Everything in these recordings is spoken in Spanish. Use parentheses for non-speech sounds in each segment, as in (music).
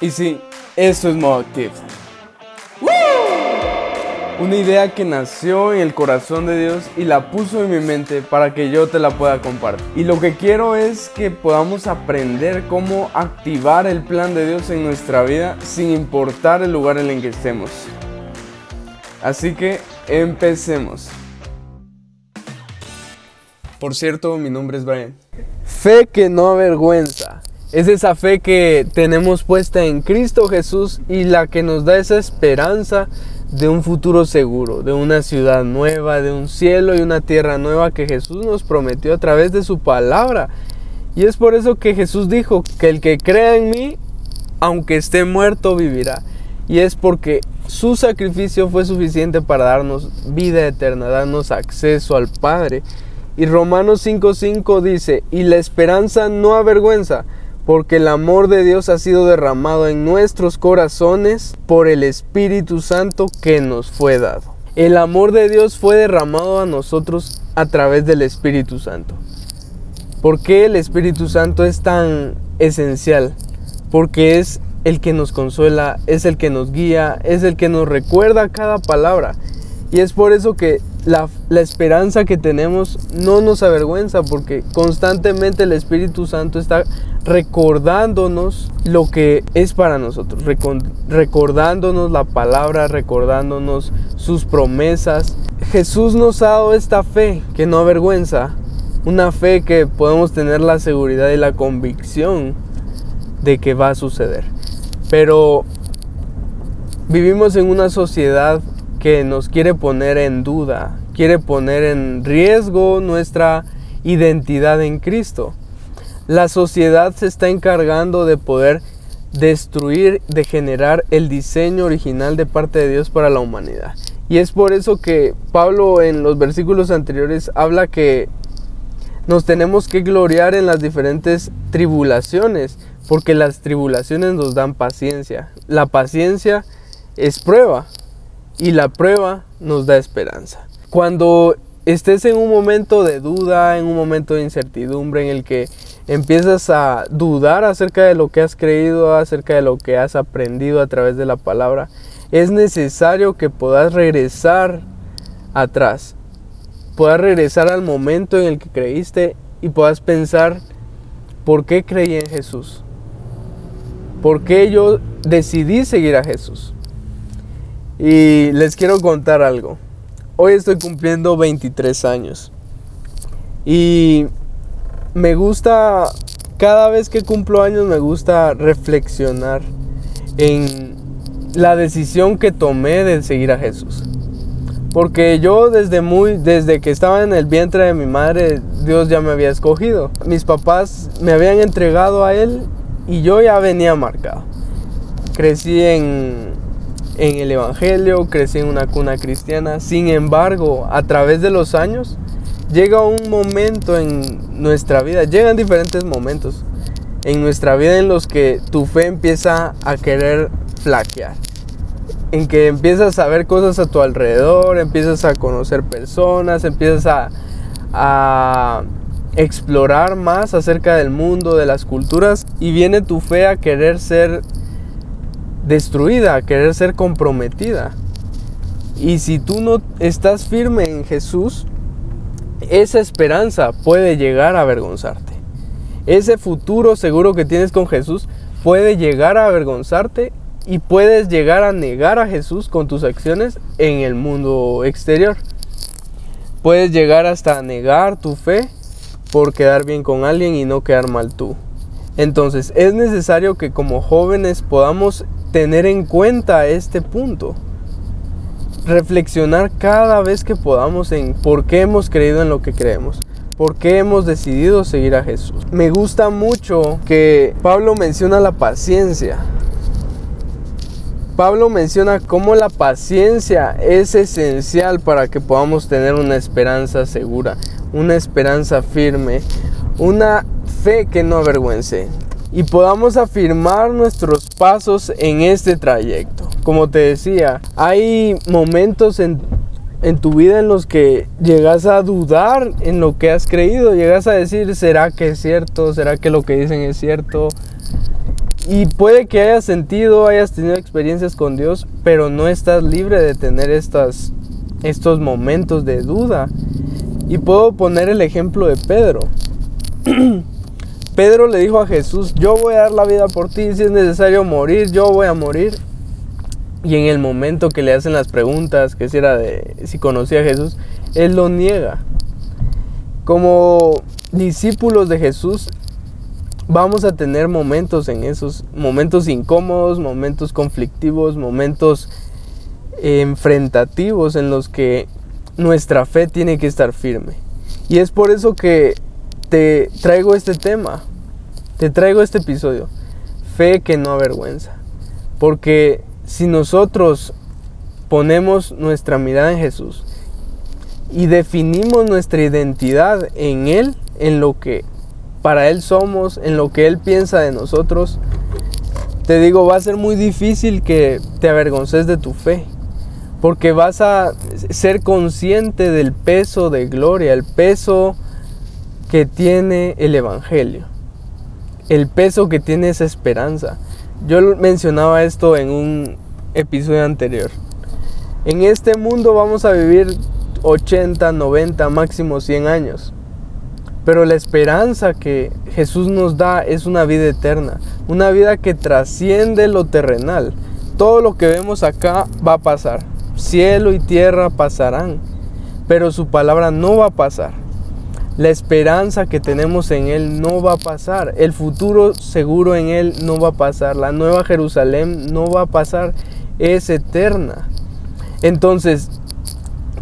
Y sí, eso es modo. Una idea que nació en el corazón de Dios y la puso en mi mente para que yo te la pueda compartir. Y lo que quiero es que podamos aprender cómo activar el plan de Dios en nuestra vida sin importar el lugar en el que estemos. Así que empecemos. Por cierto, mi nombre es Brian. Fe que no avergüenza. Es esa fe que tenemos puesta en Cristo Jesús y la que nos da esa esperanza de un futuro seguro, de una ciudad nueva, de un cielo y una tierra nueva que Jesús nos prometió a través de su palabra. Y es por eso que Jesús dijo que el que crea en mí, aunque esté muerto, vivirá. Y es porque su sacrificio fue suficiente para darnos vida eterna, darnos acceso al Padre. Y Romanos 5:5 dice, y la esperanza no avergüenza porque el amor de Dios ha sido derramado en nuestros corazones por el Espíritu Santo que nos fue dado. El amor de Dios fue derramado a nosotros a través del Espíritu Santo. ¿Por qué el Espíritu Santo es tan esencial? Porque es el que nos consuela, es el que nos guía, es el que nos recuerda cada palabra. Y es por eso que la, esperanza que tenemos no nos avergüenza porque constantemente el Espíritu Santo está recordándonos lo que es para nosotros, recordándonos la palabra, recordándonos sus promesas. Jesús nos ha dado esta fe que no avergüenza, una fe que podemos tener la seguridad y la convicción de que va a suceder. Pero vivimos en una sociedad que nos quiere poner en duda, quiere poner en riesgo nuestra identidad en Cristo. La sociedad se está encargando de poder destruir, de generar el diseño original de parte de Dios para la humanidad. Y es por eso que Pablo en los versículos anteriores habla que nos tenemos que gloriar en las diferentes tribulaciones, porque las tribulaciones nos dan paciencia. La paciencia es prueba, y la prueba nos da esperanza. Cuando estés en un momento de duda, en un momento de incertidumbre en el que empiezas a dudar acerca de lo que has creído, acerca de lo que has aprendido a través de la palabra, es necesario que puedas regresar atrás, puedas regresar al momento en el que creíste y puedas pensar, ¿por qué creí en Jesús? ¿Por qué yo decidí seguir a Jesús? Y les quiero contar algo. Hoy estoy cumpliendo 23 años. Y me gusta, cada vez que cumplo años me gusta reflexionar en la decisión que tomé de seguir a Jesús. Porque yo desde muy desde que estaba en el vientre de mi madre, Dios ya me había escogido. Mis papás me habían entregado a él y yo ya venía marcado. Crecí en en el Evangelio, crecí en una cuna cristiana. Sin embargo, a través de los años, llega un momento en nuestra vida, llegan diferentes momentos en nuestra vida en los que tu fe empieza a querer flaquear. En que empiezas a ver cosas a tu alrededor, empiezas a conocer personas, empiezas a, a explorar más acerca del mundo, de las culturas, y viene tu fe a querer ser destruida, a querer ser comprometida. Y si tú no estás firme en Jesús, esa esperanza puede llegar a avergonzarte. Ese futuro seguro que tienes con Jesús puede llegar a avergonzarte y puedes llegar a negar a Jesús con tus acciones en el mundo exterior. Puedes llegar hasta a negar tu fe por quedar bien con alguien y no quedar mal tú. Entonces es necesario que como jóvenes podamos tener en cuenta este punto. Reflexionar cada vez que podamos en por qué hemos creído en lo que creemos. ¿Por qué hemos decidido seguir a Jesús? Me gusta mucho que Pablo menciona la paciencia. Pablo menciona cómo la paciencia es esencial para que podamos tener una esperanza segura, una esperanza firme, una fe que no avergüence y podamos afirmar nuestros pasos en este trayecto. Como te decía, hay momentos en, tu vida en los que llegas a dudar en lo que has creído, llegas a decir, ¿será que es cierto? ¿Será que lo que dicen es cierto? Y puede que hayas sentido, hayas tenido experiencias con Dios, pero no estás libre de tener estas, estos momentos de duda. Y puedo poner el ejemplo de Pedro. (clears throat) Pedro le dijo a Jesús, yo voy a dar la vida por ti, si es necesario morir, yo voy a morir. Y en el momento que le hacen las preguntas, que si era de si conocía a Jesús, él lo niega. Como discípulos de Jesús, vamos a tener momentos en esos momentos incómodos, momentos conflictivos, momentos enfrentativos en los que nuestra fe tiene que estar firme. Y es por eso que te traigo este tema, te traigo este episodio, fe que no avergüenza. Porque si nosotros ponemos nuestra mirada en Jesús y definimos nuestra identidad en Él, en lo que para Él somos, en lo que Él piensa de nosotros, te digo, va a ser muy difícil que te avergonces de tu fe, porque vas a ser consciente del peso de gloria, el peso que tiene el Evangelio, el peso que tiene esa esperanza. Yo mencionaba esto en un episodio anterior. En este mundo vamos a vivir 80, 90, máximo 100 años. Pero la esperanza que Jesús nos da es una vida eterna, una vida que trasciende lo terrenal. Todo lo que vemos acá va a pasar. Cielo y tierra pasarán, pero su palabra no va a pasar. La esperanza que tenemos en Él no va a pasar. El futuro seguro en Él no va a pasar. La nueva Jerusalén no va a pasar. Es eterna. Entonces,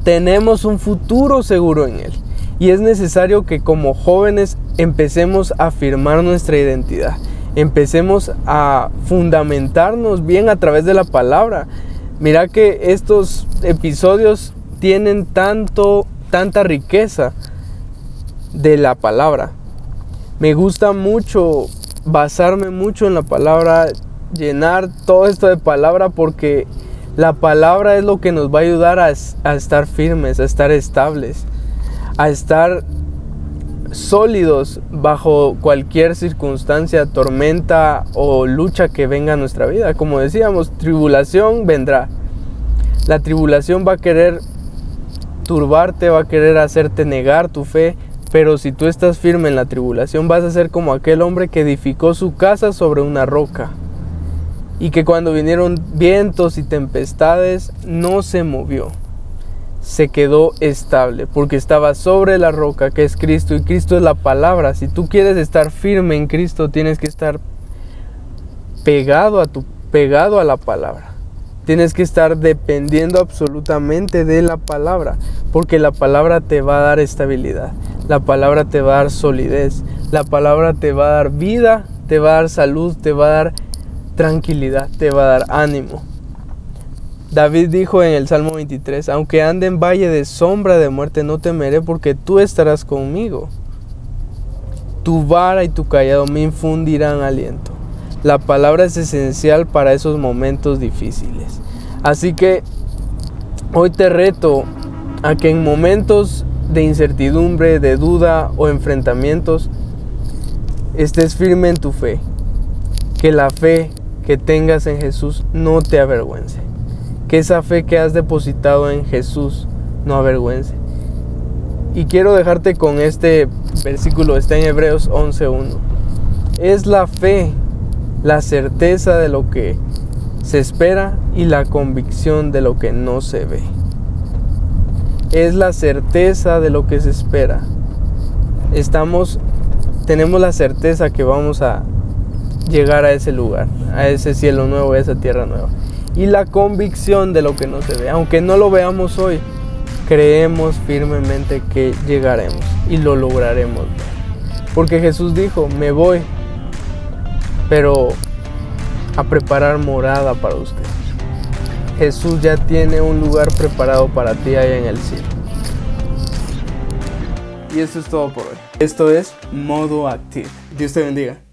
tenemos un futuro seguro en Él. Y es necesario que como jóvenes empecemos a afirmar nuestra identidad. Empecemos a fundamentarnos bien a través de la palabra. Mira que estos episodios tienen tanto, tanta riqueza de la palabra. Me gusta mucho basarme mucho en la palabra, llenar todo esto de palabra porque la palabra es lo que nos va a ayudar a, a estar firmes, a estar estables, a estar sólidos bajo cualquier circunstancia, tormenta o lucha que venga a nuestra vida. Como decíamos, tribulación vendrá. La tribulación va a querer turbarte, va a querer hacerte negar tu fe, pero si tú estás firme en la tribulación, vas a ser como aquel hombre que edificó su casa sobre una roca. Y que cuando vinieron vientos y tempestades, no se movió. Se quedó estable, porque estaba sobre la roca que es Cristo. Y Cristo es la palabra. Si tú quieres estar firme en Cristo, tienes que estar pegado a, tu, pegado a la palabra. Tienes que estar dependiendo absolutamente de la palabra, porque la palabra te va a dar estabilidad, la palabra te va a dar solidez, la palabra te va a dar vida, te va a dar salud, te va a dar tranquilidad, te va a dar ánimo. David dijo en el Salmo 23, aunque ande en valle de sombra de muerte, no temeré porque tú estarás conmigo. Tu vara y tu callado me infundirán aliento. La palabra es esencial para esos momentos difíciles. Así que hoy te reto a que en momentos de incertidumbre, de duda o enfrentamientos, estés firme en tu fe. Que la fe que tengas en Jesús no te avergüence. Que esa fe que has depositado en Jesús no avergüence. Y quiero dejarte con este versículo, está en Hebreos 11.1. Es la fe la certeza de lo que se espera y la convicción de lo que no se ve. Es la certeza de lo que se espera. Estamos, tenemos la certeza que vamos a llegar a ese lugar, a ese cielo nuevo, a esa tierra nueva. Y la convicción de lo que no se ve. Aunque no lo veamos hoy, creemos firmemente que llegaremos y lo lograremos. Porque Jesús dijo, me voy, pero a preparar morada para ustedes. Jesús ya tiene un lugar preparado para ti allá en el cielo. Y eso es todo por hoy. Esto es Modo Active. Dios te bendiga.